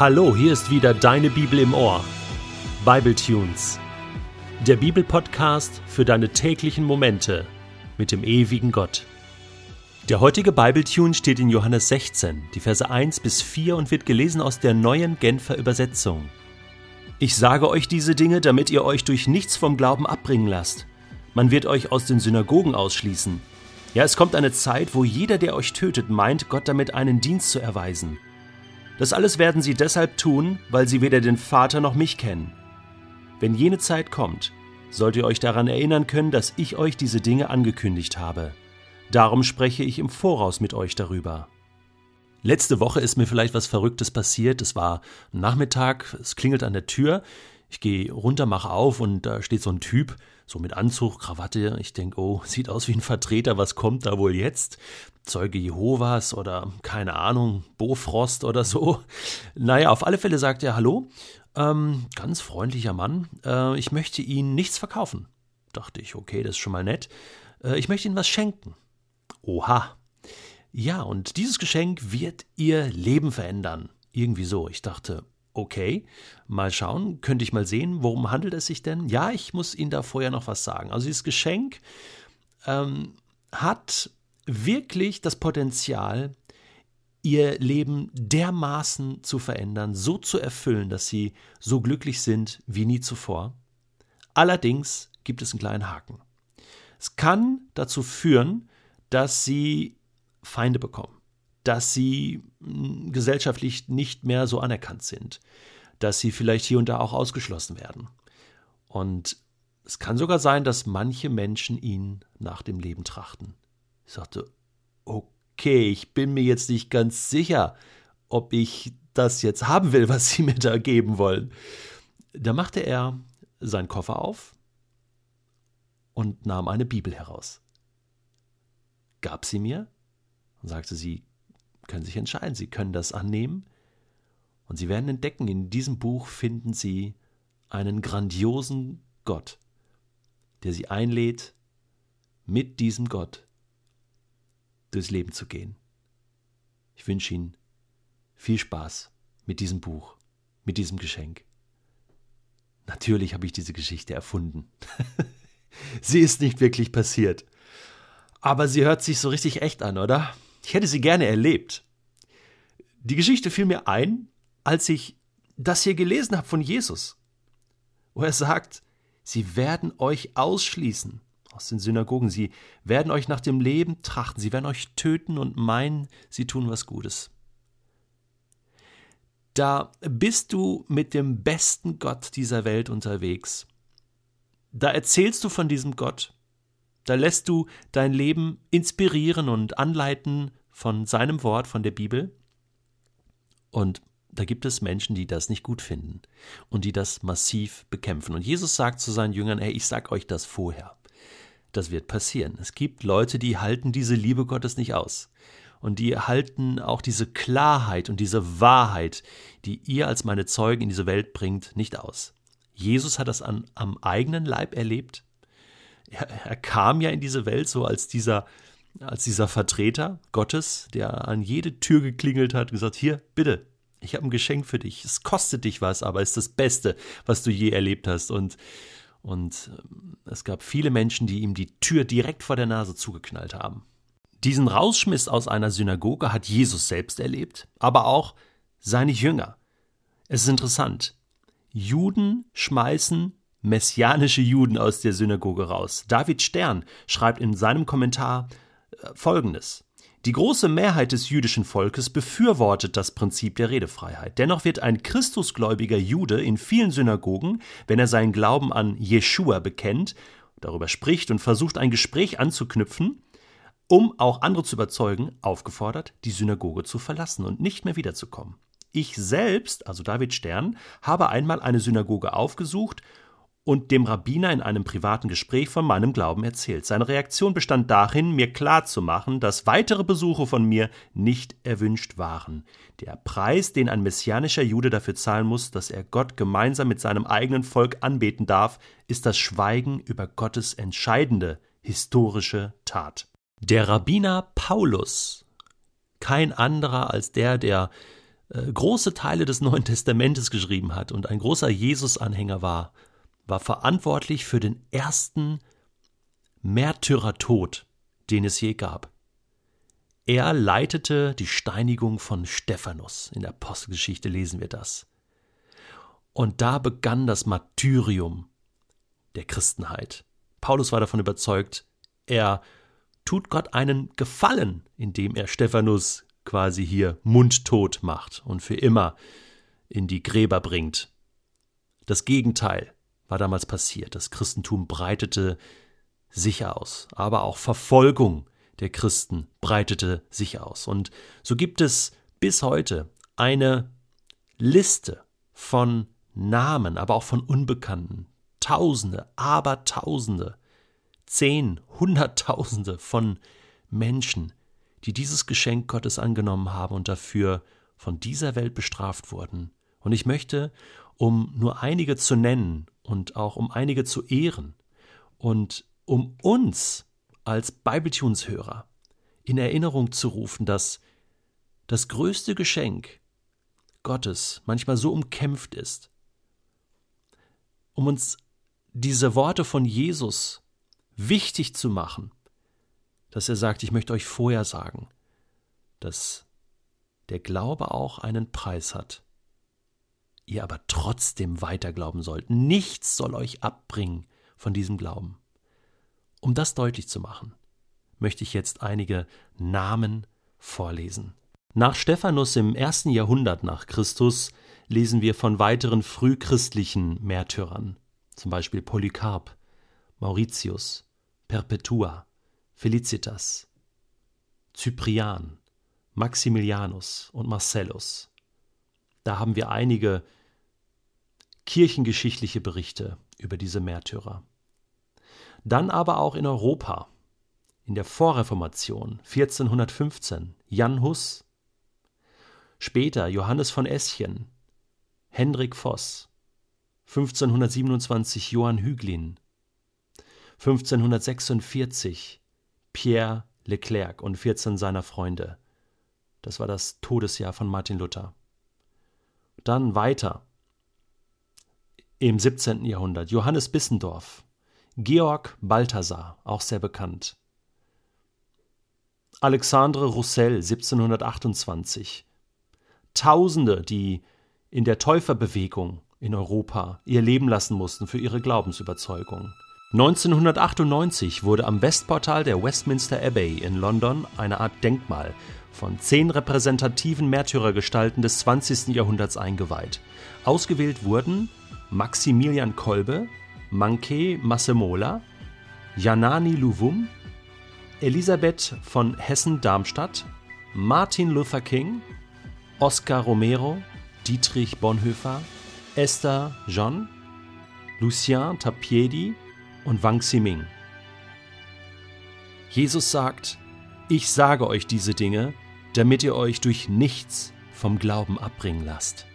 Hallo, hier ist wieder deine Bibel im Ohr. Bible Tunes. Der Bibelpodcast für deine täglichen Momente mit dem ewigen Gott. Der heutige Bible Tune steht in Johannes 16, die Verse 1 bis 4 und wird gelesen aus der neuen Genfer Übersetzung. Ich sage euch diese Dinge, damit ihr euch durch nichts vom Glauben abbringen lasst. Man wird euch aus den Synagogen ausschließen. Ja, es kommt eine Zeit, wo jeder, der euch tötet, meint, Gott damit einen Dienst zu erweisen. Das alles werden sie deshalb tun, weil sie weder den Vater noch mich kennen. Wenn jene Zeit kommt, sollt ihr euch daran erinnern können, dass ich euch diese Dinge angekündigt habe. Darum spreche ich im Voraus mit euch darüber. Letzte Woche ist mir vielleicht was Verrücktes passiert. Es war Nachmittag, es klingelt an der Tür. Ich gehe runter, mache auf und da steht so ein Typ, so mit Anzug, Krawatte. Ich denke, oh, sieht aus wie ein Vertreter, was kommt da wohl jetzt? Zeuge Jehovas oder keine Ahnung, Bofrost oder so. Naja, auf alle Fälle sagt er Hallo, ähm, ganz freundlicher Mann, äh, ich möchte Ihnen nichts verkaufen. Dachte ich, okay, das ist schon mal nett. Äh, ich möchte Ihnen was schenken. Oha. Ja, und dieses Geschenk wird Ihr Leben verändern. Irgendwie so. Ich dachte, okay, mal schauen, könnte ich mal sehen, worum handelt es sich denn? Ja, ich muss Ihnen da vorher noch was sagen. Also dieses Geschenk ähm, hat wirklich das Potenzial, ihr Leben dermaßen zu verändern, so zu erfüllen, dass sie so glücklich sind wie nie zuvor. Allerdings gibt es einen kleinen Haken. Es kann dazu führen, dass sie Feinde bekommen, dass sie hm, gesellschaftlich nicht mehr so anerkannt sind, dass sie vielleicht hier und da auch ausgeschlossen werden. Und es kann sogar sein, dass manche Menschen ihnen nach dem Leben trachten. Ich sagte, okay, ich bin mir jetzt nicht ganz sicher, ob ich das jetzt haben will, was Sie mir da geben wollen. Da machte er seinen Koffer auf und nahm eine Bibel heraus. Gab sie mir und sagte, Sie können sich entscheiden, Sie können das annehmen und Sie werden entdecken, in diesem Buch finden Sie einen grandiosen Gott, der Sie einlädt, mit diesem Gott durchs Leben zu gehen. Ich wünsche Ihnen viel Spaß mit diesem Buch, mit diesem Geschenk. Natürlich habe ich diese Geschichte erfunden. sie ist nicht wirklich passiert. Aber sie hört sich so richtig echt an, oder? Ich hätte sie gerne erlebt. Die Geschichte fiel mir ein, als ich das hier gelesen habe von Jesus, wo er sagt, sie werden euch ausschließen aus den Synagogen. Sie werden euch nach dem Leben trachten, sie werden euch töten und meinen, sie tun was Gutes. Da bist du mit dem besten Gott dieser Welt unterwegs. Da erzählst du von diesem Gott. Da lässt du dein Leben inspirieren und anleiten von seinem Wort, von der Bibel. Und da gibt es Menschen, die das nicht gut finden und die das massiv bekämpfen. Und Jesus sagt zu seinen Jüngern, hey, ich sag euch das vorher. Das wird passieren. Es gibt Leute, die halten diese Liebe Gottes nicht aus. Und die halten auch diese Klarheit und diese Wahrheit, die ihr als meine Zeugen in diese Welt bringt, nicht aus. Jesus hat das an, am eigenen Leib erlebt. Er, er kam ja in diese Welt so als dieser, als dieser Vertreter Gottes, der an jede Tür geklingelt hat, gesagt, hier, bitte, ich habe ein Geschenk für dich. Es kostet dich was, aber es ist das Beste, was du je erlebt hast. Und und ähm, es gab viele Menschen, die ihm die Tür direkt vor der Nase zugeknallt haben. Diesen Rausschmiss aus einer Synagoge hat Jesus selbst erlebt, aber auch seine Jünger. Es ist interessant. Juden schmeißen messianische Juden aus der Synagoge raus. David Stern schreibt in seinem Kommentar äh, Folgendes. Die große Mehrheit des jüdischen Volkes befürwortet das Prinzip der Redefreiheit. Dennoch wird ein christusgläubiger Jude in vielen Synagogen, wenn er seinen Glauben an Jeschua bekennt, darüber spricht und versucht, ein Gespräch anzuknüpfen, um auch andere zu überzeugen, aufgefordert, die Synagoge zu verlassen und nicht mehr wiederzukommen. Ich selbst, also David Stern, habe einmal eine Synagoge aufgesucht und dem Rabbiner in einem privaten Gespräch von meinem Glauben erzählt. Seine Reaktion bestand darin, mir klarzumachen, dass weitere Besuche von mir nicht erwünscht waren. Der Preis, den ein messianischer Jude dafür zahlen muss, dass er Gott gemeinsam mit seinem eigenen Volk anbeten darf, ist das Schweigen über Gottes entscheidende historische Tat. Der Rabbiner Paulus, kein anderer als der, der äh, große Teile des Neuen Testamentes geschrieben hat und ein großer Jesus-Anhänger war, war verantwortlich für den ersten Märtyrertod, den es je gab. Er leitete die Steinigung von Stephanus. In der Apostelgeschichte lesen wir das. Und da begann das Martyrium der Christenheit. Paulus war davon überzeugt, er tut Gott einen Gefallen, indem er Stephanus quasi hier mundtot macht und für immer in die Gräber bringt. Das Gegenteil war damals passiert. Das Christentum breitete sich aus, aber auch Verfolgung der Christen breitete sich aus. Und so gibt es bis heute eine Liste von Namen, aber auch von Unbekannten. Tausende, aber Tausende, zehn, Hunderttausende von Menschen, die dieses Geschenk Gottes angenommen haben und dafür von dieser Welt bestraft wurden. Und ich möchte, um nur einige zu nennen und auch um einige zu ehren. Und um uns als Bibletunes-Hörer in Erinnerung zu rufen, dass das größte Geschenk Gottes manchmal so umkämpft ist, um uns diese Worte von Jesus wichtig zu machen, dass er sagt, ich möchte euch vorher sagen, dass der Glaube auch einen Preis hat, ihr aber trotzdem weiter glauben sollt. Nichts soll euch abbringen von diesem Glauben. Um das deutlich zu machen, möchte ich jetzt einige Namen vorlesen. Nach Stephanus im ersten Jahrhundert nach Christus lesen wir von weiteren frühchristlichen Märtyrern, zum Beispiel Polycarp, Mauritius, Perpetua, Felicitas, Cyprian, Maximilianus und Marcellus. Da haben wir einige kirchengeschichtliche Berichte über diese Märtyrer. Dann aber auch in Europa, in der Vorreformation 1415 Jan Hus, später Johannes von Eschen, Hendrik Voss, 1527 Johann Hüglin, 1546 Pierre Leclerc und 14 seiner Freunde. Das war das Todesjahr von Martin Luther. Dann weiter im 17. Jahrhundert Johannes Bissendorf, Georg Balthasar, auch sehr bekannt. Alexandre Roussel 1728. Tausende, die in der Täuferbewegung in Europa ihr Leben lassen mussten für ihre Glaubensüberzeugung. 1998 wurde am Westportal der Westminster Abbey in London eine Art Denkmal von zehn repräsentativen Märtyrergestalten des 20. Jahrhunderts eingeweiht. Ausgewählt wurden Maximilian Kolbe, Manke Massemola, Janani Luvum, Elisabeth von Hessen-Darmstadt, Martin Luther King, Oscar Romero, Dietrich Bonhoeffer, Esther John, Lucien Tapiedi, und Wang Ximing. Jesus sagt, ich sage euch diese Dinge, damit ihr euch durch nichts vom Glauben abbringen lasst.